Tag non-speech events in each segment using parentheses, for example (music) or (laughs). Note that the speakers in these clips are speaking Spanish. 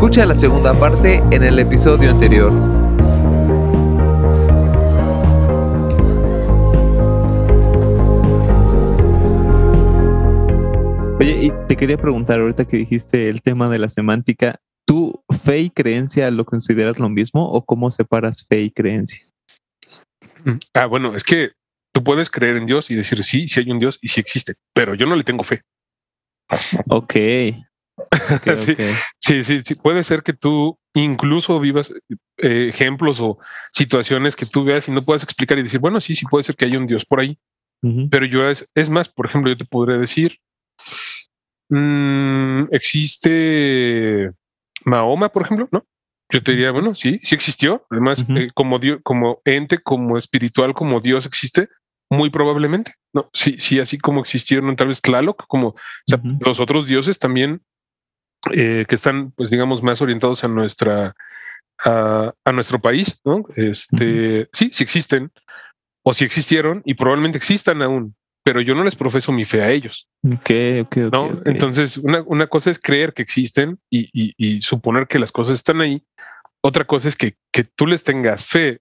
Escucha la segunda parte en el episodio anterior. Oye, y te quería preguntar ahorita que dijiste el tema de la semántica, ¿tú fe y creencia lo consideras lo mismo o cómo separas fe y creencia? Ah, bueno, es que tú puedes creer en Dios y decir sí, sí hay un Dios y sí existe, pero yo no le tengo fe. Ok. (laughs) sí, sí, sí, sí, puede ser que tú incluso vivas eh, ejemplos o situaciones que tú veas y no puedas explicar y decir, bueno, sí, sí puede ser que haya un Dios por ahí, pero yo es, es más, por ejemplo, yo te podría decir, Mm, existe Mahoma, por ejemplo, ¿no? Yo te diría, bueno, sí, sí existió. Además, eh, como, Dios, como ente, como espiritual, como Dios existe, muy probablemente, ¿no? Sí, sí, así como existieron tal vez Tlaloc, como los otros dioses también eh, que están, pues digamos, más orientados a nuestra, a, nuestro país, ¿no? Este, sí, sí existen, o si existieron y probablemente existan aún, pero yo no les profeso mi fe a ellos. Ok, ok, ¿no? Entonces, una, una, cosa es creer que existen y, y, y, suponer que las cosas están ahí. Otra cosa es que, que tú les tengas fe.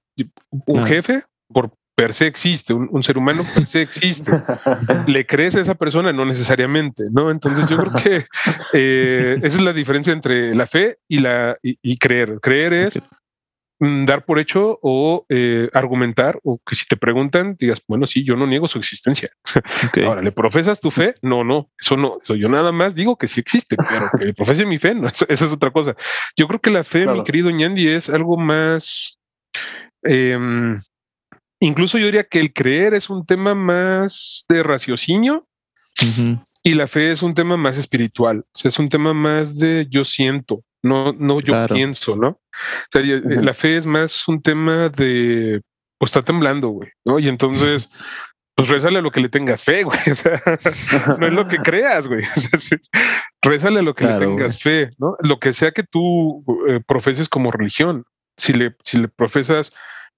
Un jefe, por per se existe, un, ser humano per se existe. (laughs) Le crees a esa persona, no necesariamente, ¿no? Entonces yo creo que eh, esa es la diferencia entre la fe y la y, creer. Creer es Mm, dar por hecho o eh, argumentar o que si te preguntan digas, bueno, sí, yo no niego su existencia. (laughs) Ahora, ¿le profesas tu fe? No, no, eso no, eso yo nada más digo que sí existe, pero que le profese mi fe, no, esa es otra cosa. Yo creo que la fe, mi querido Ñandi, es algo más, em, incluso yo diría que el creer es un tema más de raciocinio y la fe es un tema más espiritual, o sea, es un tema más de yo siento, no, no yo pienso, ¿no? O sea, la fe es más un tema de, pues está temblando, güey, ¿no? Y entonces, (laughs) pues rézale a lo que le tengas fe, güey. (laughs) O sea, no es lo que (laughs) creas, güey. rézale a lo que le tengas fe, ¿no? Lo que sea que tú eh, profeses como religión. Si le, si le profesas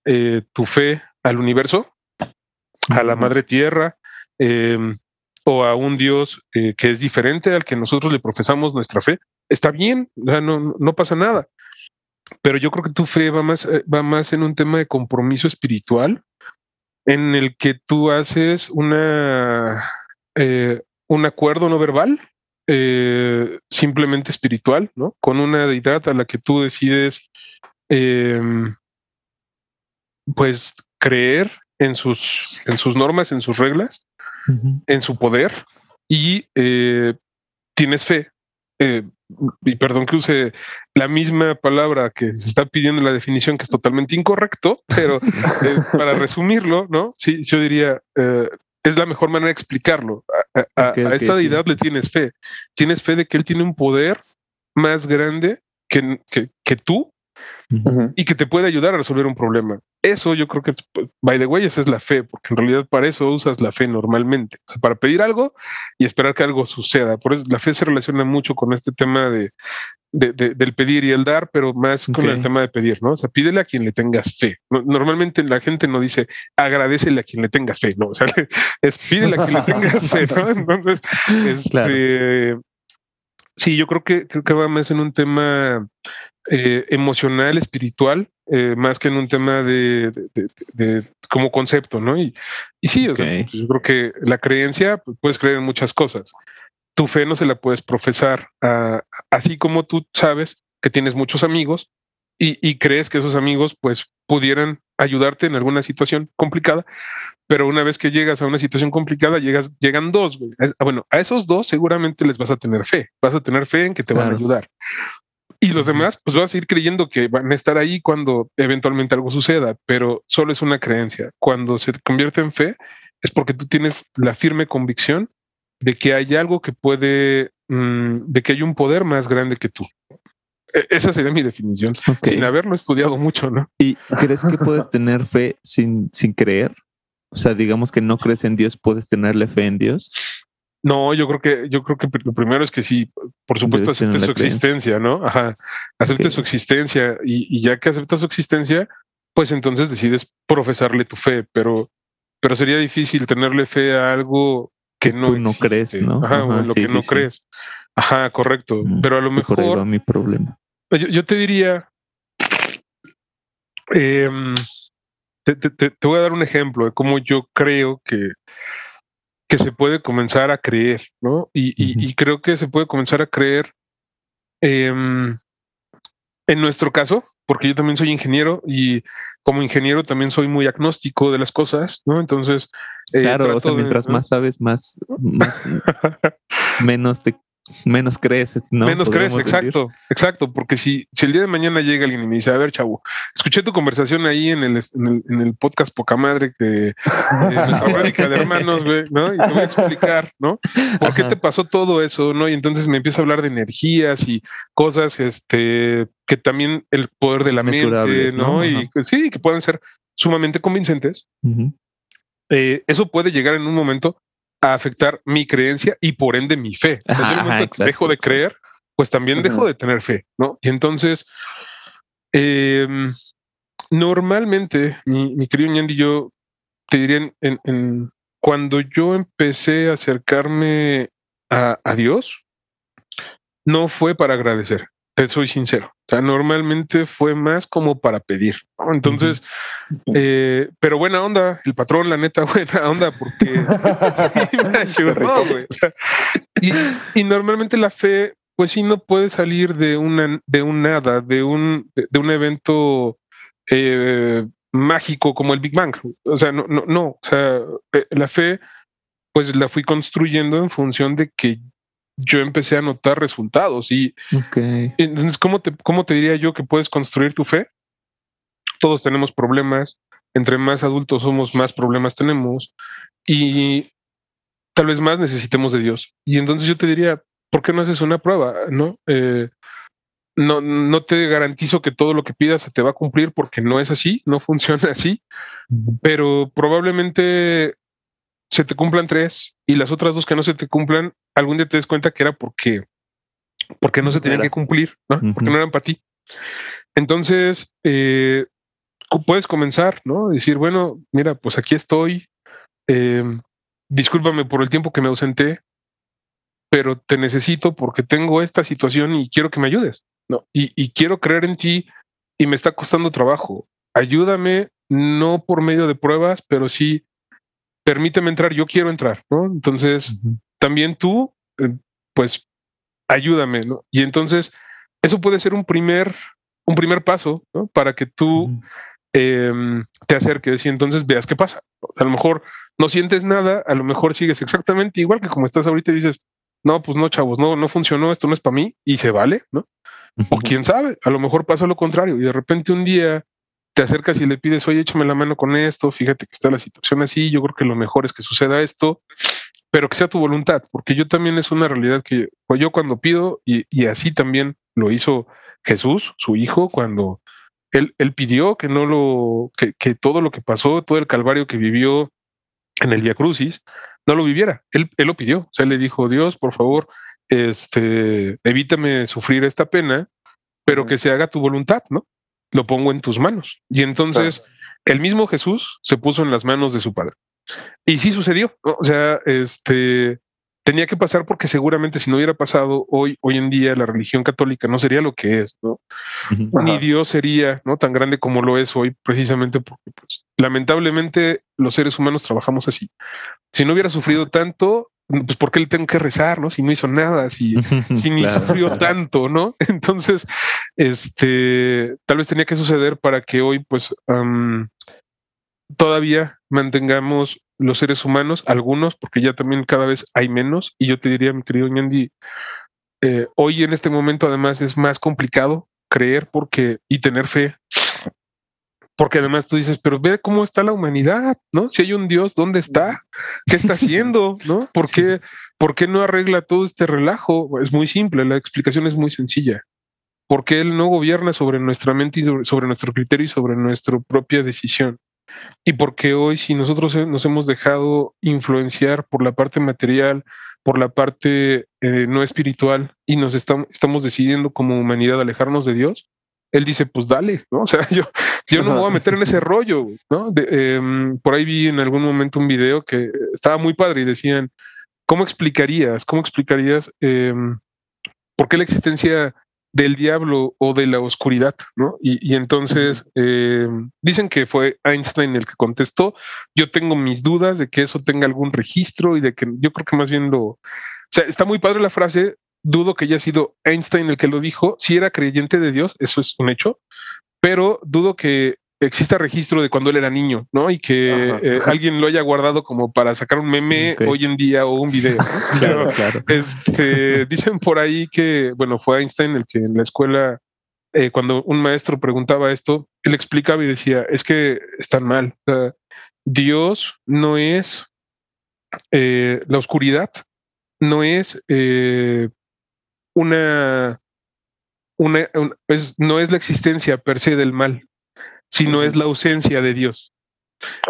eh, tu fe al universo, a la madre tierra, em, o a un Dios eh, que es diferente al que nosotros le profesamos nuestra fe, está bien, no, no pasa nada. Pero yo creo que tu fe va más, eh, va más en un tema de compromiso espiritual, en el que tú haces una, eh, un acuerdo no verbal, eh, simplemente espiritual, ¿no? Con una deidad a la que tú decides, em, pues, creer en sus, en sus normas, en sus reglas, en su poder, y tienes fe eh, y perdón que use la misma palabra que se está pidiendo en la definición, que es totalmente incorrecto, pero eh, (laughs) para resumirlo, ¿no? Sí, yo diría, eh, es la mejor manera de explicarlo. A, esta deidad le tienes fe. Tienes fe de que él tiene un poder más grande que, que, que tú y que te puede ayudar a resolver un problema. Eso yo creo que, by the way, esa es la fe, porque en realidad para eso usas la fe normalmente, para pedir algo y esperar que algo suceda. Por eso la fe se relaciona mucho con este tema de, del pedir y el dar, pero más con el tema de pedir, ¿no? O sea, pídele a quien le tengas fe. normalmente la gente no dice agradecele a quien le tengas fe, no, o sea, (laughs) es pídele a quien le tengas fe, ¿no? (laughs) Entonces, este, sí, yo creo que creo que va más en un tema eh, emocional, espiritual, eh, más que en un tema de, como concepto, ¿no? Y, y sí, yo creo que la creencia, pues, puedes creer en muchas cosas. Tu fe no se la puedes profesar, así como tú sabes que tienes muchos amigos y, crees que esos amigos, pues, pudieran ayudarte en alguna situación complicada, pero una vez que llegas a una situación complicada, llegas, llegan dos, Bueno, a esos dos seguramente les vas a tener fe, vas a tener fe en que te van a ayudar. Y los demás, pues vas a ir creyendo que van a estar ahí cuando eventualmente algo suceda, pero solo es una creencia. Cuando se convierte en fe, es porque tú tienes la firme convicción de que hay algo que puede, mm, de que hay un poder más grande que tú. E, esa sería mi definición, sin haberlo estudiado mucho, ¿no? ¿Y crees que puedes tener fe sin, sin creer? O sea, digamos que no crees en Dios, ¿puedes tenerle fe en Dios? No, yo creo que, yo creo que lo primero es que sí, por supuesto, acepte su existencia, ¿no? Ajá, acepte su existencia y, ya que aceptas su existencia, pues entonces decides profesarle tu fe, pero, pero sería difícil tenerle fe a algo que, no, no crees, ¿no? Ajá, lo que no crees. Ajá, correcto. Mm, pero a lo mejor. mi problema. Yo, yo te diría, em, te- te- te voy a dar un ejemplo de cómo yo creo que, que se puede comenzar a creer, ¿no? Y, y- y creo que se puede comenzar a creer em, en nuestro caso, porque yo también soy ingeniero y como ingeniero también soy muy agnóstico de las cosas, ¿no? Entonces, eh, Claro, o sea, mientras más sabes, más, más (laughs) menos te menos crees, ¿no? Menos crees, decir. exacto, exacto, porque si, si el día de mañana llega alguien y me dice, a ver, chavo, escuché tu conversación ahí en el, en el, en el podcast Poca Madre de, de (laughs) de hermanos, güey, ¿no? Y te voy a explicar, ¿no? ¿Por qué te pasó todo eso, no? Y entonces me empieza a hablar de energías y cosas, este, que también el poder de la mente, ¿no? ¿no? Y que sí, que pueden ser sumamente convincentes. Eh, eso puede llegar en un momento a afectar mi creencia y por ende mi fe. En el momento dejo de creer, pues también Ajá. dejo de tener fe, ¿no? Y entonces, em, normalmente, mi, mi querido Ñandi, yo te diría, en, en- en- cuando yo empecé a acercarme a, a Dios, no fue para agradecer, te soy sincero. O sea, normalmente fue más como para pedir. ¿no? Entonces, eh, pero buena onda, el patrón, la neta, (laughs) buena onda, porque (laughs) sí me ayudó, güey. O sea, y, y normalmente la fe, pues sí, no puede salir de una, de un nada, de un, de, de un evento eh, mágico como el Big Bang. O sea, no, no, no. O sea, eh, la fe, pues la fui construyendo en función de que yo empecé a notar resultados y entonces, ¿cómo te, ¿cómo te diría yo que puedes construir tu fe? Todos tenemos problemas. Entre más adultos somos, más problemas tenemos. Y tal vez más necesitemos de Dios. Y entonces yo te diría, ¿por qué no haces una prueba? ¿No? Eh, no, no te garantizo que todo lo que pidas se te va a cumplir porque no es así, no funciona así, pero probablemente se te cumplan tres y las otras dos que no se te cumplan, algún día te des cuenta que era porque, porque no se tenían Era. que cumplir, ¿no? Porque no eran para ti. Entonces, eh, puedes comenzar, ¿no? Decir, bueno, mira, pues aquí estoy. eh, discúlpame por el tiempo que me ausenté, pero te necesito porque tengo esta situación y quiero que me ayudes, ¿no? Y, y quiero creer en ti y me está costando trabajo. Ayúdame, no por medio de pruebas, pero sí, permíteme entrar, yo quiero entrar, ¿no? Entonces, también tú, eh, pues, ayúdame, ¿no? Y entonces, eso puede ser un primer, un primer paso, ¿no? Para que tú em, te acerques y entonces veas qué pasa. A lo mejor no sientes nada, a lo mejor sigues exactamente igual que como estás ahorita y dices, no, pues no, chavos, no, no funcionó, esto no es para mí y se vale, ¿no? O quién sabe, a lo mejor pasa lo contrario y de repente un día te acercas y le pides, oye, échame la mano con esto, fíjate que está la situación así, yo creo que lo mejor es que suceda esto, pero que sea tu voluntad, porque yo también es una realidad que pues yo cuando pido, y, y así también lo hizo Jesús, su hijo, cuando él, él pidió que no lo, que, que todo lo que pasó, todo el calvario que vivió en el Via Crucis, no lo viviera. Él, él lo pidió. O sea, él le dijo, Dios, por favor, este, evítame sufrir esta pena, pero que se haga tu voluntad, ¿no? Lo pongo en tus manos. Y entonces el mismo Jesús se puso en las manos de su padre. Y sí sucedió, ¿no? O sea, este tenía que pasar porque seguramente si no hubiera pasado hoy, hoy en día la religión católica no sería lo que es. Ni. Dios sería, ¿no? Tan grande como lo es hoy, precisamente porque, pues, lamentablemente los seres humanos trabajamos así. Si no hubiera sufrido tanto, pues, ¿por qué le tengo que rezar, no? Si no hizo nada, si, (laughs) si ni Claro, sufrió claro. tanto, ¿no? (laughs) Entonces, este, tal vez tenía que suceder para que hoy, pues, todavía mantengamos los seres humanos, algunos, porque ya también cada vez hay menos, y yo te diría, mi querido Ñandi, eh, hoy en este momento además es más complicado creer porque y tener fe, porque además tú dices, pero ve cómo está la humanidad, ¿no? Si hay un Dios, ¿dónde está? ¿Qué está (laughs) haciendo? ¿No? ¿Por Sí. qué, ¿por qué no arregla todo este relajo? Es muy simple, la explicación es muy sencilla. Porque Él no gobierna sobre nuestra mente y sobre, sobre nuestro criterio y sobre nuestra propia decisión. Y porque hoy, si nosotros nos hemos dejado influenciar por la parte material, por la parte eh, no espiritual, y nos estamos, estamos decidiendo como humanidad alejarnos de Dios, Él dice, pues dale, ¿no? O sea, (laughs) yo, yo no me voy a meter en ese rollo, ¿no? De, em, por ahí vi en algún momento un video que estaba muy padre y decían, ¿cómo explicarías, cómo explicarías em, por qué la existencia del diablo o de la oscuridad, ¿no? Y, entonces eh, dicen que fue Einstein el que contestó. Yo tengo mis dudas de que eso tenga algún registro y de que yo creo que más bien lo... O sea, está muy padre la frase, dudo que haya sido Einstein el que lo dijo. Si era creyente de Dios, eso es un hecho, pero dudo que exista registro de cuando él era niño, ¿no? Y que eh, alguien lo haya guardado como para sacar un meme hoy en día o un video. (laughs) claro, claro. Este, dicen por ahí que, bueno, fue Einstein el que en la escuela, eh, cuando un maestro preguntaba esto, él explicaba y decía, es que están mal. Dios no es eh, la oscuridad, no es una, una, no es la existencia per se del mal, sino es la ausencia de Dios.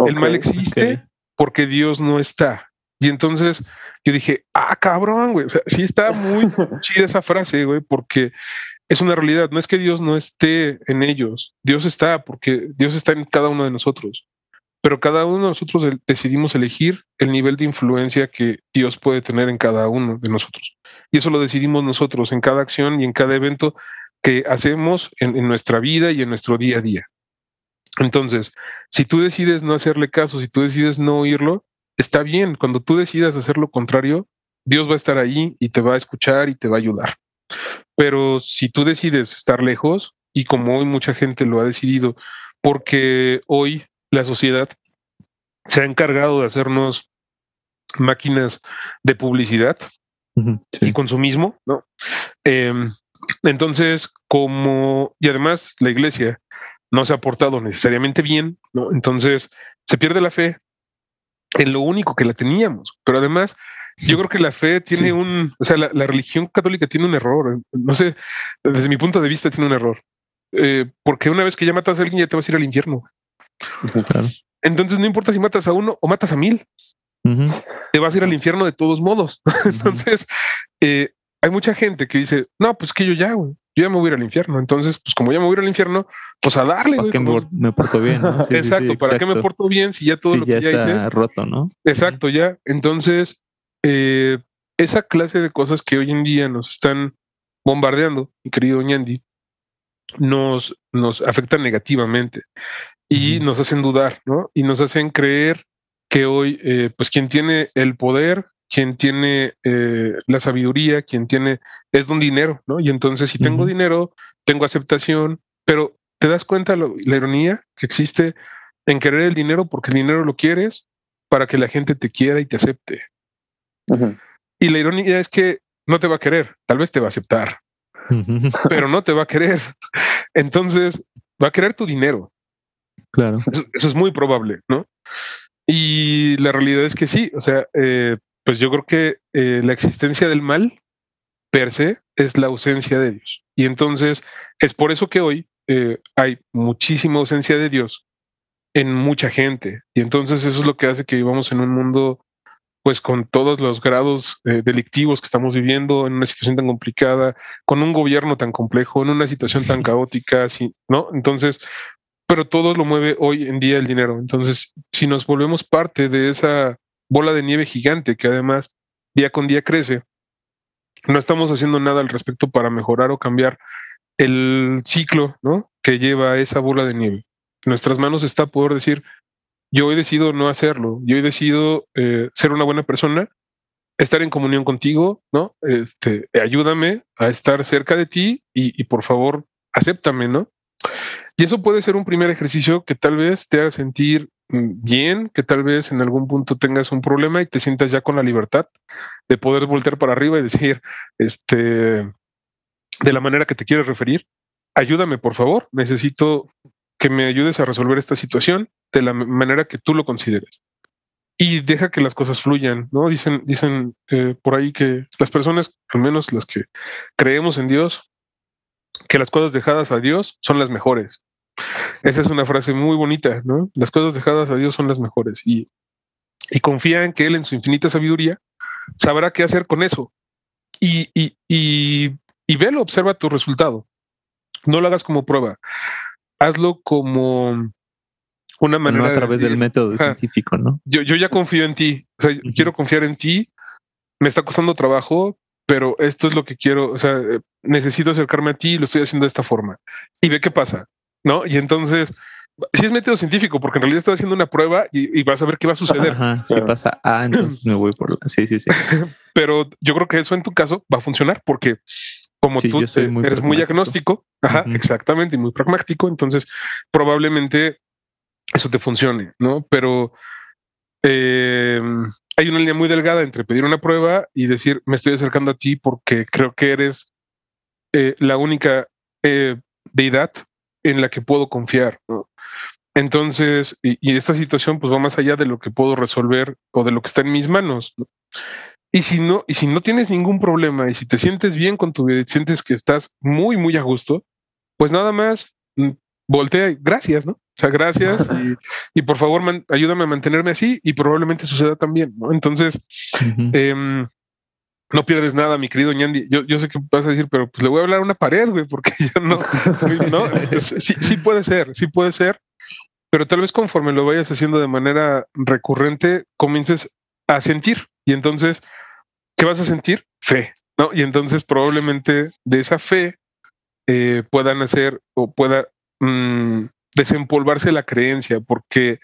el mal existe porque Dios no está. Y entonces yo dije, ah, cabrón, güey. O sea, sí está muy (laughs) chida esa frase, güey, porque es una realidad. No es que Dios no esté en ellos. Dios está porque Dios está en cada uno de nosotros. Pero cada uno de nosotros decidimos elegir el nivel de influencia que Dios puede tener en cada uno de nosotros. Y eso lo decidimos nosotros en cada acción y en cada evento que hacemos en nuestra vida y en nuestro día a día. Entonces, si tú decides no hacerle caso, si tú decides no oírlo, está bien. Cuando tú decidas hacer lo contrario, Dios va a estar ahí y te va a escuchar y te va a ayudar. Pero si tú decides estar lejos, y como hoy mucha gente lo ha decidido, porque hoy la sociedad se ha encargado de hacernos máquinas de publicidad y consumismo, ¿no? Em, entonces, como, y además la iglesia no se ha portado necesariamente bien, ¿no? Entonces se pierde la fe en lo único que la teníamos, pero además yo creo que la fe tiene un, o sea, la, religión católica tiene un error, no sé, desde mi punto de vista tiene un error, eh, porque una vez que ya matas a alguien ya te vas a ir al infierno. Entonces no importa si matas a uno o matas a mil, te vas a ir al infierno de todos modos. (laughs) Entonces, eh, hay mucha gente que dice, no, pues que yo ya, güey, yo ya me voy a ir al infierno. Entonces, pues como ya me voy a ir al infierno, pues a darle. ¿Para qué me, porto bien? exacto, ¿para qué me porto bien si ya todo lo que ya, está roto, ¿no? Exacto, ya. Entonces, eh, esa clase de cosas que hoy en día nos están bombardeando, mi querido Ñandi, nos, nos afectan negativamente y nos hacen dudar, ¿no? Y nos hacen creer que hoy, eh, pues quien tiene el poder quien tiene eh, la sabiduría, quien tiene, es don dinero, ¿no? Y entonces si tengo dinero, tengo aceptación, pero te das cuenta la ironía que existe en querer el dinero porque el dinero lo quieres para que la gente te quiera y te acepte. Y la ironía es que no te va a querer, tal vez te va a aceptar, pero no te va a querer. (laughs) Entonces va a querer tu dinero. Claro. Eso, es muy probable, ¿no? Y la realidad es que sí, o sea, eh, pues yo creo que eh, la existencia del mal per se es la ausencia de Dios. Y entonces es por eso que hoy eh, hay muchísima ausencia de Dios en mucha gente. Y entonces eso es lo que hace que vivamos en un mundo pues con todos los grados eh, delictivos que estamos viviendo, en una situación tan complicada, con un gobierno tan complejo, en una situación tan (laughs) caótica, ¿no? Entonces, pero todo lo mueve hoy en día el dinero. Entonces, si nos volvemos parte de esa bola de nieve gigante que además día con día crece. No estamos haciendo nada al respecto para mejorar o cambiar el ciclo ¿no? que lleva esa bola de nieve. En nuestras manos está poder decir, yo he decidido no hacerlo, yo he decidido eh, ser una buena persona, estar en comunión contigo, ¿no? Este, ayúdame a estar cerca de ti y, y por favor, acéptame, ¿no? Y eso puede ser un primer ejercicio que tal vez te haga sentir mm, bien, que tal vez en algún punto tengas un problema y te sientas ya con la libertad de poder voltear para arriba y decir, este, de la manera que te quieres referir, ayúdame por favor, necesito que me ayudes a resolver esta situación de la manera que tú lo consideres. Y deja que las cosas fluyan, ¿no? Dicen, dicen eh, por ahí que las personas, al menos las que creemos en Dios, que las cosas dejadas a Dios son las mejores. Esa es una frase muy bonita, ¿no? Las cosas dejadas a Dios son las mejores y, y confía en que Él en su infinita sabiduría sabrá qué hacer con eso. Y, y, y, y velo, observa tu resultado. No lo hagas como prueba. Hazlo como una manera. No a través del método científico, ¿no? Yo, yo ya confío en ti. O sea, quiero confiar en ti. Me está costando trabajo, pero esto es lo que quiero, o sea, eh, necesito acercarme a ti y lo estoy haciendo de esta forma. Y ve qué pasa, ¿no? Y entonces, si es método científico, porque en realidad estás haciendo una prueba y, vas a ver qué va a suceder. Ajá, si pasa, ah, entonces me voy por la... Sí, sí, sí. (laughs) pero yo creo que eso en tu caso va a funcionar porque como tú eres muy agnóstico, ajá, exactamente, y muy pragmático, entonces probablemente eso te funcione, ¿no? Pero eh, hay una línea muy delgada entre pedir una prueba y decir, me estoy acercando a ti porque creo que eres eh, la única eh, deidad en la que puedo confiar. Entonces, y, esta situación pues va más allá de lo que puedo resolver o de lo que está en mis manos. Y si no, y si no tienes ningún problema y si te sientes bien con tu vida y sientes que estás muy, muy a gusto, pues nada más mm, voltea y gracias, ¿no? O sea, gracias y, por favor ayúdame a mantenerme así y probablemente suceda también, ¿no? Entonces, em, no pierdes nada, mi querido Ñandi. Yo, yo sé que vas a decir, pero pues le voy a hablar a una pared, güey, porque (laughs) ya no, no sí, sí puede ser, sí puede ser, pero tal vez conforme lo vayas haciendo de manera recurrente, comiences a sentir y entonces, ¿qué vas a sentir? Fe, ¿no? Y entonces probablemente de esa fe eh, puedan hacer o pueda mm, desempolvarse la creencia, porque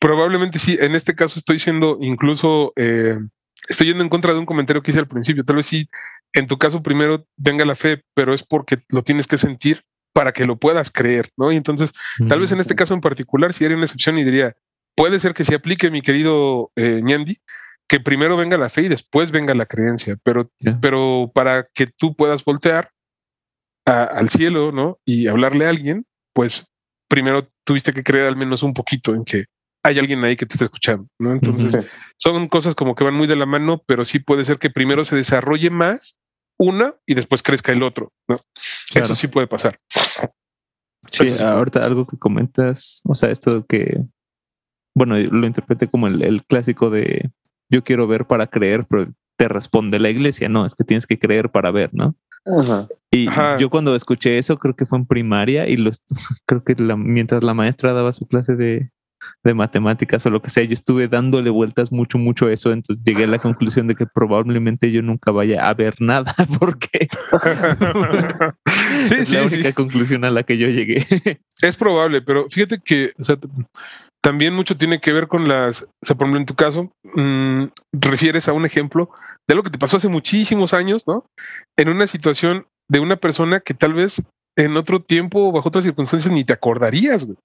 probablemente sí, en este caso estoy siendo incluso, eh, estoy yendo en contra de un comentario que hice al principio, tal vez sí, en tu caso primero venga la fe, pero es porque lo tienes que sentir para que lo puedas creer, ¿no? Y entonces, tal vez en este caso en particular, si haría una excepción y diría, puede ser que se aplique, mi querido eh, Ñandi, que primero venga la fe y después venga la creencia, pero, pero para que tú puedas voltear al cielo, ¿no? Y hablarle a alguien, pues primero tuviste que creer al menos un poquito en que hay alguien ahí que te está escuchando, ¿no? Entonces, son cosas como que van muy de la mano, pero sí puede ser que primero se desarrolle más una y después crezca el otro, ¿no? Eso sí puede pasar. Sí, ahorita algo que comentas, o sea, esto que, bueno, lo interpreté como el, clásico de yo quiero ver para creer, pero te responde la iglesia, no, es que tienes que creer para ver, ¿no? Y yo cuando escuché eso, creo que fue en primaria y los, (laughs) creo que mientras la maestra daba su clase de, de matemáticas o lo que sea, yo estuve dándole vueltas mucho, mucho a eso, entonces llegué a la conclusión de que probablemente yo nunca vaya a ver nada, (laughs) porque sí, es la única conclusión a la que yo llegué. (laughs) Es probable, pero fíjate que también mucho tiene que ver con las, o sea, por ejemplo, en tu caso, mm, refieres a un ejemplo de lo que te pasó hace muchísimos años, ¿no? En una situación de una persona que tal vez en otro tiempo, bajo otras circunstancias, ni te acordarías, güey.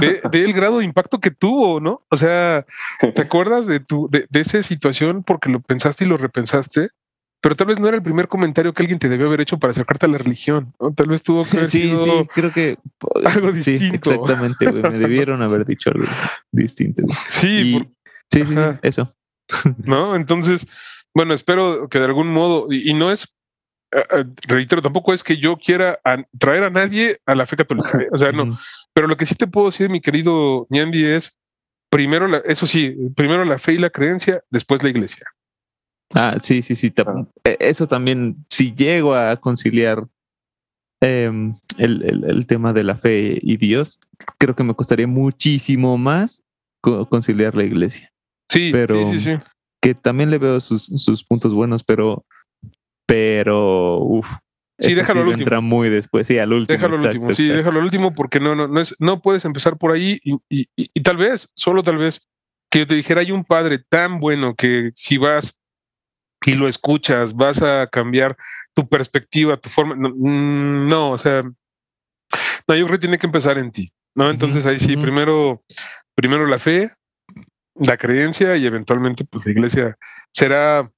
Ve, el grado de impacto que tuvo, ¿no? O sea, ¿te (laughs) acuerdas de tu, de, esa situación porque lo pensaste y lo repensaste? Pero tal vez no era el primer comentario que alguien te debió haber hecho para acercarte a la religión, ¿no? Tal vez tuvo que haber sí, sí, creo que (laughs) algo distinto. exactamente, güey. Me debieron haber dicho algo distinto. (laughs) Sí, sí, sí, eso. (laughs) ¿No? Entonces, bueno, espero que de algún modo, y, no es, eh, reitero, tampoco es que yo quiera traer a nadie a la fe católica, ¿eh? o sea, no, pero lo que sí te puedo decir, mi querido Ñandi, es primero, la, eso sí, primero la fe y la creencia, después la iglesia. Ah, sí, sí, sí. Ah. Eso también, si llego a conciliar em, el, tema de la fe y Dios, creo que me costaría muchísimo más conciliar la iglesia. Sí, pero, sí, sí, sí que también le veo sus, sus puntos buenos, pero, pero, uff. Sí, déjalo al último. Entra muy después, sí, al último. Déjalo al último, sí, déjalo al último porque no, no, no, es, no puedes empezar por ahí y, y, y, tal vez, solo tal vez, que yo te dijera, hay un padre tan bueno que si vas y lo escuchas, vas a cambiar tu perspectiva, tu forma. No, mm, no o sea, no, yo creo que tiene que empezar en ti, ¿no? Entonces ahí sí, primero, primero la fe, la creencia y eventualmente pues la iglesia será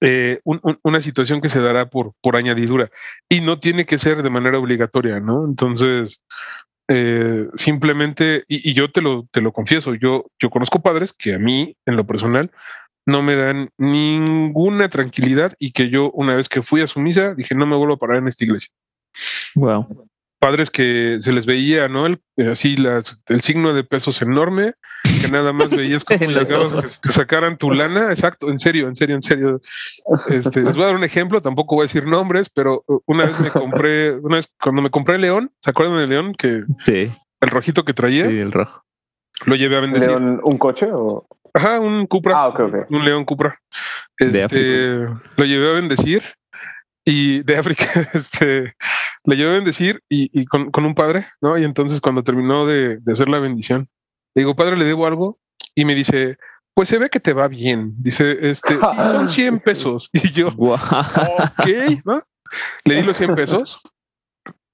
eh, una situación que se dará por, por añadidura y no tiene que ser de manera obligatoria, ¿no? Entonces, eh, simplemente, y, yo te lo, te lo confieso, yo, yo conozco padres que a mí, en lo personal, no me dan ninguna tranquilidad y que yo una vez que fui a su misa dije no me vuelvo a parar en esta iglesia. Wow padres que se les veía, ¿no? El, eh, así las, el signo de pesos enorme, que nada más veías como (laughs) llegabas que, sacaran tu lana. Exacto, en serio, en serio, en serio. Este, les voy a dar un ejemplo, tampoco voy a decir nombres, pero uh, una vez me compré, una vez cuando me compré León, ¿se acuerdan de León? Que sí. El rojito que traía. Sí, el rojo. Lo llevé a bendecir. ¿León un coche o? Ajá, un Cupra. Ah. Un león Cupra. De Este, lo llevé a bendecir y de África, (laughs) este, le llevé a bendecir y, y con, con un padre, ¿no? Y entonces cuando terminó de, de hacer la bendición, le digo, padre, ¿le debo algo? Y me dice, pues se ve que te va bien. Dice, este, sí, son (laughs) 100 pesos. (laughs) Y yo, ok, ¿no? Le di los 100 pesos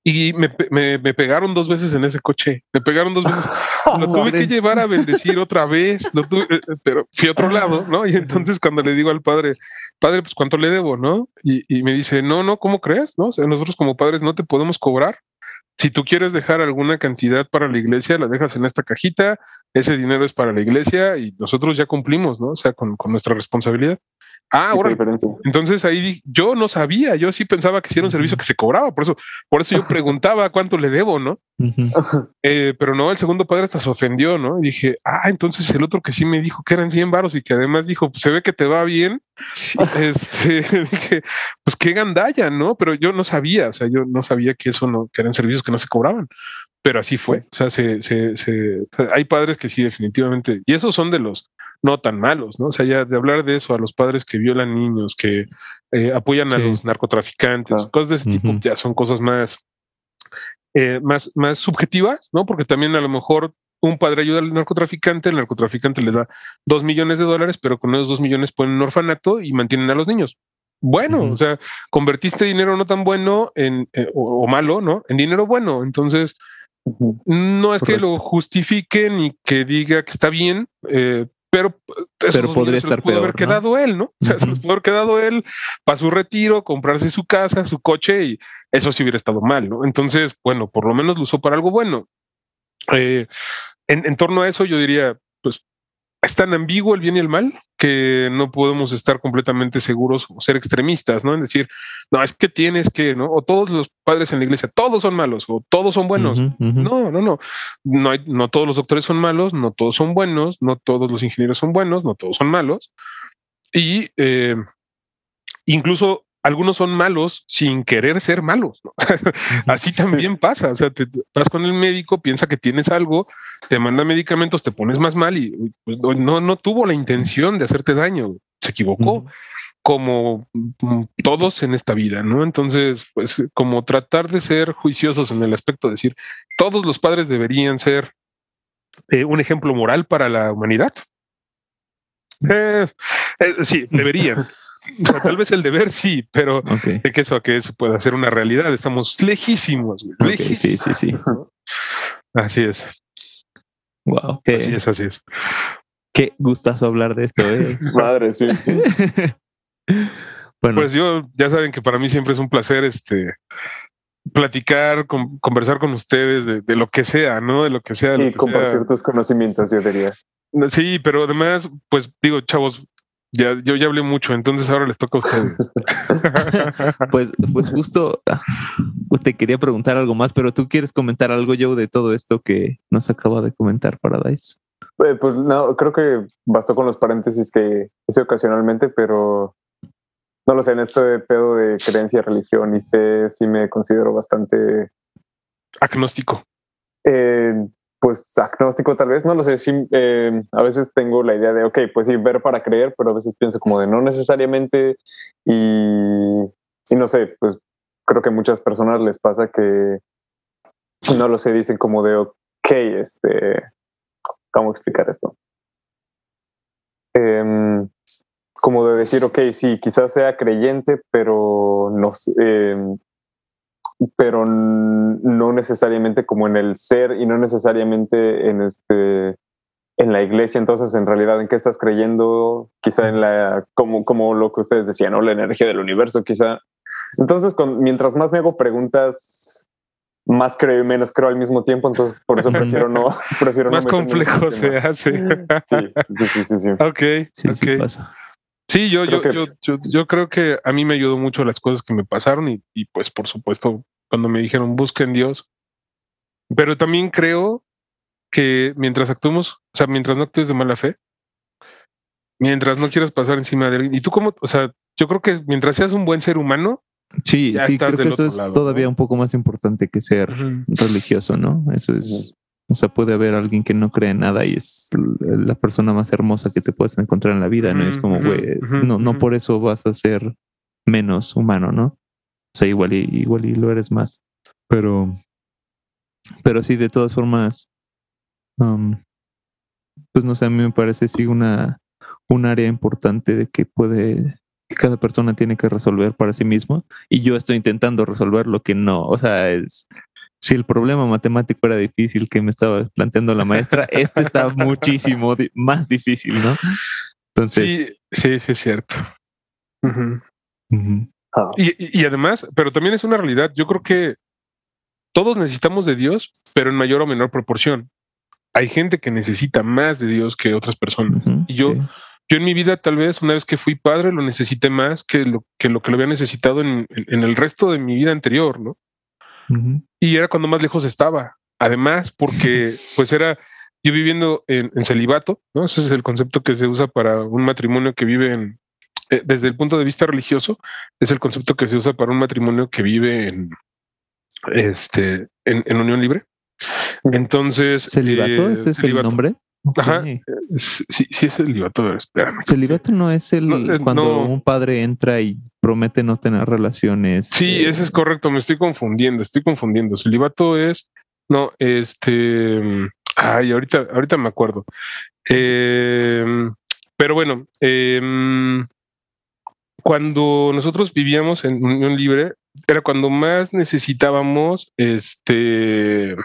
y me, me, me pegaron dos veces en ese coche. Me pegaron dos veces. (laughs) Lo tuve que llevar a bendecir otra vez, lo tuve- eh, pero fui a otro lado, ¿no? Y entonces cuando le digo al padre, padre, pues cuánto le debo, ¿no? Y, y me dice, no, no, ¿cómo crees? ¿No? O sea, nosotros como padres no te podemos cobrar. Si tú quieres dejar alguna cantidad para la iglesia, la dejas en esta cajita, ese dinero es para la iglesia y nosotros ya cumplimos, ¿no? O sea, con, con nuestra responsabilidad. Ah, ahora, entonces ahí yo no sabía, yo sí pensaba que sí era un servicio que se cobraba, por eso, por eso yo (laughs) preguntaba cuánto le debo, ¿no? Eh, pero no, el segundo padre hasta se ofendió, ¿no? Y dije, ah, entonces el otro que sí me dijo que eran 100 varos y que además dijo, pues se ve que te va bien. (laughs) Este, (laughs) dije, pues qué gandalla, ¿no? Pero yo no sabía, o sea, yo no sabía que eso no, que eran servicios que no se cobraban. Pero así fue. O sea, se, hay padres que sí, definitivamente. Y esos son de los no tan malos, ¿no? O sea, ya de hablar de eso a los padres que violan niños, que eh, apoyan a los narcotraficantes, cosas de ese tipo, ya son cosas más, eh, más, más subjetivas, ¿no? Porque también a lo mejor un padre ayuda al narcotraficante, el narcotraficante les da dos millones de dólares, pero con esos dos millones ponen un orfanato y mantienen a los niños. Bueno, o sea, convertiste dinero no tan bueno en, eh, o, o malo, ¿no? En dinero bueno. Entonces, no es que lo justifique ni que diga que está bien, eh, pero, dos podría millones se los estar pudo haber quedado él, ¿no? O sea, se los pudo haber quedado él para su retiro, comprarse su casa, su coche y eso sí hubiera estado mal, ¿no? Entonces, bueno, por lo menos lo usó para algo bueno. Eh, en, en torno a eso, yo diría, pues es tan ambiguo el bien y el mal que no podemos estar completamente seguros o ser extremistas, ¿no? En decir, no, es que tienes que, ¿no? O todos los padres en la iglesia, todos son malos o todos son buenos. No, no, no. No, hay, no todos los doctores son malos, no todos son buenos, no todos los ingenieros son buenos, no todos son malos. Y eh, incluso algunos son malos sin querer ser malos. ¿no? (laughs) Así también pasa. O sea, te vas con el médico, piensa que tienes algo, te manda medicamentos, te pones más mal y pues, no, no, tuvo la intención de hacerte daño, se equivocó como mm, todos en esta vida, ¿no? Entonces, pues como tratar de ser juiciosos en el aspecto de decir, todos los padres deberían ser eh, un ejemplo moral para la humanidad. Eh, eh, sí, deberían. (laughs) O sea, tal vez el deber sí, pero Ok. de que eso a que eso pueda ser una realidad, estamos lejísimos, güey, Ok, lejísimos. sí, sí, sí. Así es, Wow. así es, así es. qué gustazo hablar de esto, ¿eh? (laughs) Madre, sí. (laughs) bueno, Pues yo, ya saben que para mí siempre es un placer este platicar, con- conversar con ustedes de, de lo que sea, ¿no? De lo que sea. de lo Y que compartir sea. tus conocimientos, yo diría. Sí, pero además, pues digo, chavos, ya, yo ya hablé mucho, entonces ahora les toca a ustedes. (laughs) pues, pues justo ah, te quería preguntar algo más, pero tú quieres comentar algo, Joe, de todo esto que nos acaba de comentar Paradise. Eh, Pues no, creo que bastó con los paréntesis que hice ocasionalmente, pero no lo sé, en este pedo de creencia, religión y fe sí me considero bastante, Agnóstico. eh, pues agnóstico tal vez, no lo sé, eh, a veces tengo la idea de, ok, pues sí, ver para creer, pero a veces pienso como de no necesariamente y, y no sé, pues creo que a muchas personas les pasa que, no lo sé, dicen como de, ok, este, ¿cómo explicar esto? Em, como de decir, ok, sí, quizás sea creyente, pero no, sé, em, pero no necesariamente como en el ser y no necesariamente en este en la iglesia. Entonces, en realidad, ¿en qué estás creyendo? Quizá en la, como, como lo que ustedes decían, ¿no? La energía del universo, quizá. Entonces, con, mientras más me hago preguntas, más creo y menos creo al mismo tiempo. Entonces, por eso prefiero no. (laughs) Prefiero Más no complejo se hace. Sí, sí, sí, sí, sí. ok, Sí, ok. sí pasa. Sí, yo, yo, Creo que- yo, yo, yo creo que a mí me ayudó mucho las cosas que me pasaron y, y pues por supuesto cuando me dijeron busquen Dios. Pero también creo que mientras actuemos, o sea, mientras no actúes de mala fe, mientras no quieras pasar encima de alguien, y tú como, o sea, yo creo que mientras seas un buen ser humano, Sí, Ya sí, estás creo que eso otro es lado, todavía ¿no? un poco más importante que ser religioso, ¿no? Eso es O sea, puede haber alguien que no cree en nada y es la persona más hermosa que te puedes encontrar en la vida, ¿no? Y es como, güey, no, no por eso vas a ser menos humano, ¿no? O sea, igual y, igual y lo eres más. Pero, pero sí, de todas formas, um, pues no sé, a mí me parece sí una, un área importante de que puede, que cada persona tiene que resolver para sí mismo. Y yo estoy intentando resolver lo que no. O sea, es, si el problema matemático era difícil que me estaba planteando la maestra, (laughs) este está muchísimo di- más difícil, ¿no? Entonces, Sí, sí, sí, es cierto. Ah, Y, y- y además, pero también es una realidad. Yo creo que todos necesitamos de Dios, pero en mayor o menor proporción. Hay gente que necesita más de Dios que otras personas. Y yo- sí. Yo en mi vida, tal vez, una vez que fui padre, lo necesité más que lo que lo, que lo había necesitado en, en- en el resto de mi vida anterior, ¿no? Y era cuando más lejos estaba. Además, porque (laughs) pues era yo viviendo en, en celibato, ¿no? Ese es el concepto que se usa para un matrimonio que vive en, eh, desde el punto de vista religioso, es el concepto que se usa para un matrimonio que vive en, este, en, en unión libre. Entonces, ¿Celibato? eh, ¿Ese es celibato. el nombre? Ajá. Sí, sí es celibato, ver, espérame. Celibato no es el No, eh, cuando no. un padre entra y promete no tener relaciones. Sí, eh, ese es correcto, me estoy confundiendo, estoy confundiendo. Celibato es, no, este, ay, ahorita, ahorita me acuerdo. Em, pero bueno, em, cuando nosotros vivíamos en unión libre, era cuando más necesitábamos, este,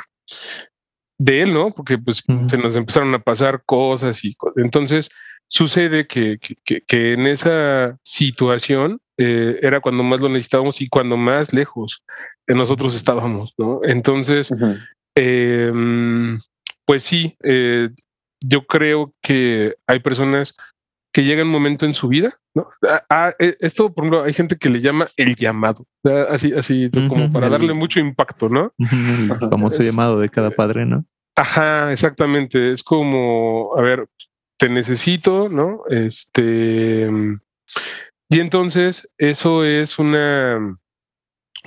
de él, ¿no? Porque pues se nos empezaron a pasar cosas y co- entonces sucede que, que- que- que en esa situación eh, era cuando más lo necesitábamos y cuando más lejos de nosotros estábamos, ¿no? Entonces, eh, pues sí, eh, yo creo que hay personas que llegan un momento en su vida, ¿no? Ah, ah, eh, esto, por ejemplo, hay gente que le llama el llamado, así, así como para el- darle mucho impacto, ¿no? el famoso Es- llamado de cada padre, ¿no? Ajá, exactamente. Es como, a ver, te necesito, ¿no? Este. Y entonces, eso es una,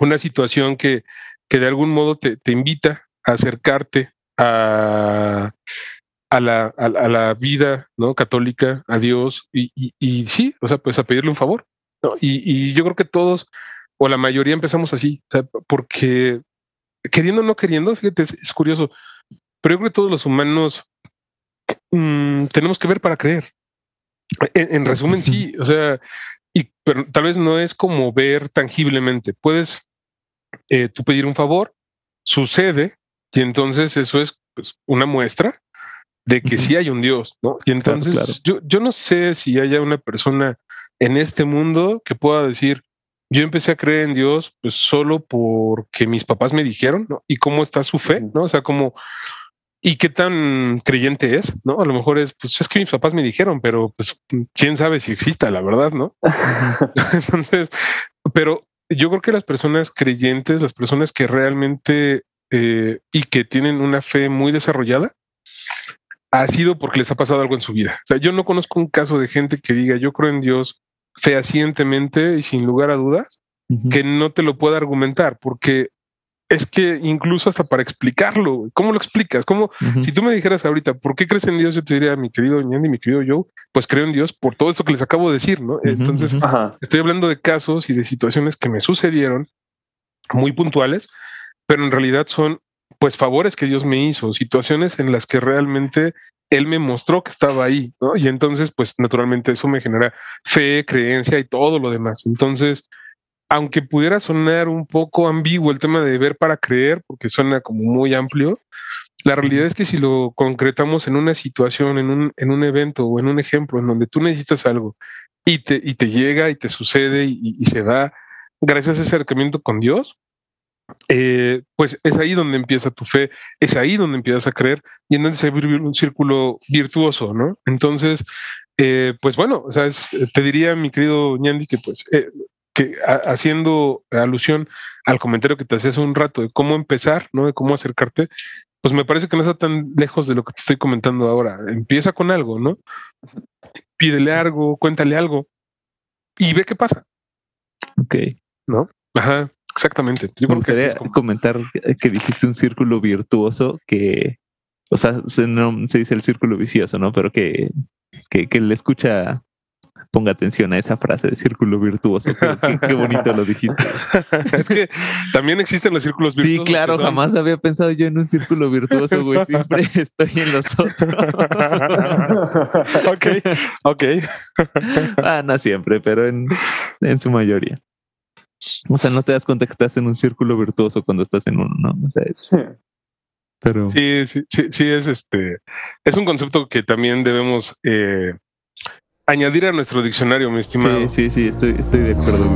una situación que, que de algún modo te, te invita a acercarte a, a, la, a, a la vida ¿no? católica, a Dios, y, y, y sí, o sea, pues a pedirle un favor. ¿no? Y, y yo creo que todos, o la mayoría, empezamos así, o sea, porque queriendo o no queriendo, fíjate, es curioso, pero yo creo que todos los humanos mm, tenemos que ver para creer. En, en resumen, sí, o sea, y, pero tal vez no es como ver tangiblemente. Puedes eh, tú pedir un favor, sucede, y entonces eso es pues, una muestra de que sí hay un Dios, ¿no? Y entonces claro. Yo, yo no sé si haya una persona en este mundo que pueda decir, yo empecé a creer en Dios pues solo porque mis papás me dijeron, ¿no? Y cómo está su fe. ¿no? O sea, como, y qué tan creyente es, ¿no? A lo mejor es, pues es que mis papás me dijeron, pero pues quién sabe si exista, la verdad, ¿no? (laughs) (laughs) Entonces, pero yo creo que las personas creyentes, las personas que realmente eh, y que tienen una fe muy desarrollada, ha sido porque les ha pasado algo en su vida. O sea, yo no conozco un caso de gente que diga yo creo en Dios fehacientemente y sin lugar a dudas, que no te lo pueda argumentar, porque es que incluso hasta para explicarlo, ¿cómo lo explicas? ¿Cómo, si tú me dijeras ahorita, ¿por qué crees en Dios? Yo te diría, mi querido Ñandi, mi querido Joe, pues creo en Dios por todo esto que les acabo de decir, ¿no? Entonces. Ajá. estoy hablando de casos y de situaciones que me sucedieron muy puntuales, pero en realidad son pues favores que Dios me hizo, situaciones en las que realmente Él me mostró que estaba ahí, ¿no? Y entonces, pues naturalmente eso me genera fe, creencia y todo lo demás. Entonces, aunque pudiera sonar un poco ambiguo el tema de ver para creer, porque suena como muy amplio, la realidad es que si lo concretamos en una situación, en un, en un evento o en un ejemplo en donde tú necesitas algo y te, y te llega y te sucede y, y se da gracias a ese acercamiento con Dios, eh, pues es ahí donde empieza tu fe, es ahí donde empiezas a creer y entonces se vuelve un círculo virtuoso, ¿no? Entonces, eh, pues bueno, o sea, es- te diría, mi querido Ñandi, que pues eh, que a- haciendo alusión al comentario que te hacía hace un rato de cómo empezar, ¿no? De cómo acercarte, pues me parece que no está tan lejos de lo que te estoy comentando ahora. Empieza con algo, ¿no? Pídele algo, cuéntale algo y ve qué pasa, Ok. ¿no? Ajá, exactamente. Yo Me gustaría es como- comentar que- que dijiste un círculo virtuoso que o sea, se, no, se dice el círculo vicioso, ¿no? Pero que, que, que le escucha ponga atención a esa frase de círculo virtuoso. Qué, qué bonito lo dijiste. (laughs) es que también existen los círculos virtuosos. Sí, claro, jamás había pensado yo en un círculo virtuoso, güey. Siempre (laughs) estoy en los otros. ok, ok. ah, no siempre, pero en, en su mayoría. O sea, no te das cuenta que estás en un círculo virtuoso cuando estás en uno, ¿no? O sea, es, pero sí, sí, sí, sí, es este, es un concepto que también debemos eh, añadir a nuestro diccionario, mi estimado. Sí, sí, sí, estoy, estoy de acuerdo.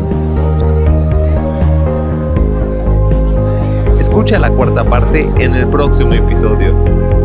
Escucha la cuarta parte en el próximo episodio.